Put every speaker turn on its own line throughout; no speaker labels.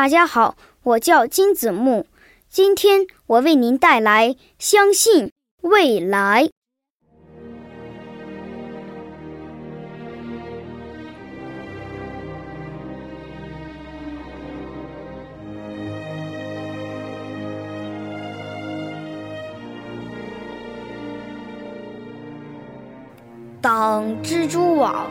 大家好，我叫金子木，今天我为您带来《相信未来》。当蜘蛛网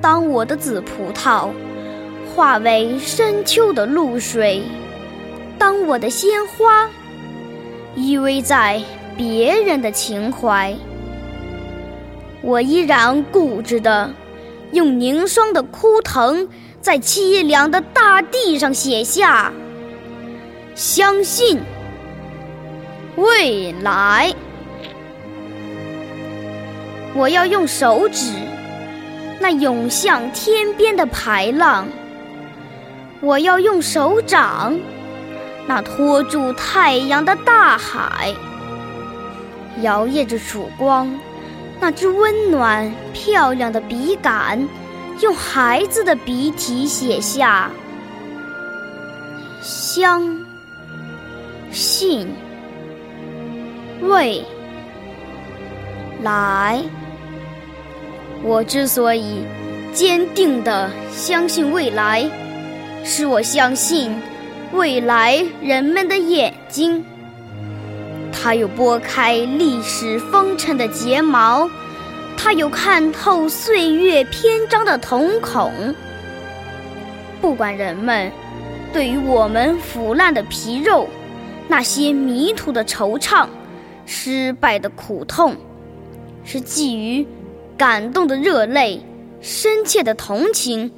当我的紫葡萄化为深秋的露水，当我的鲜花依偎在别人的情怀，我依然固执的用凝霜的枯藤，在凄凉的大地上写下。相信未来。我要用手指，那涌向天边的排浪；我要用手掌，那托住太阳的大海。摇曳着曙光，那只温暖漂亮的笔杆，用孩子的笔体写下相信未来。我之所以坚定地相信未来，是我相信未来人们的眼睛，它有拨开历史风尘的睫毛，它有看透岁月篇章的瞳孔。不管人们对于我们腐烂的皮肉，那些迷途的惆怅，失败的苦痛，是基于。感动的热泪，深切的同情，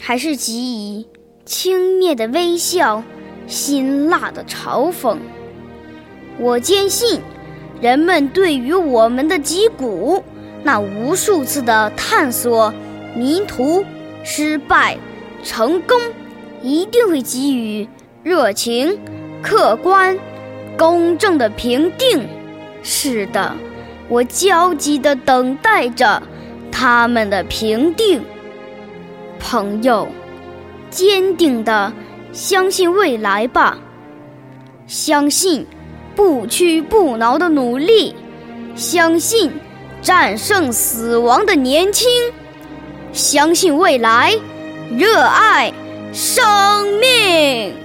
还是给予轻蔑的微笑，辛辣的嘲讽？我坚信，人们对于我们的脊骨，那无数次的探索、迷途、失败、成功，一定会给予热情、客观、公正的评定。是的。我焦急地等待着他们的评定，朋友，坚定地相信未来吧，相信不屈不挠的努力，相信战胜死亡的年轻，相信未来，热爱生命。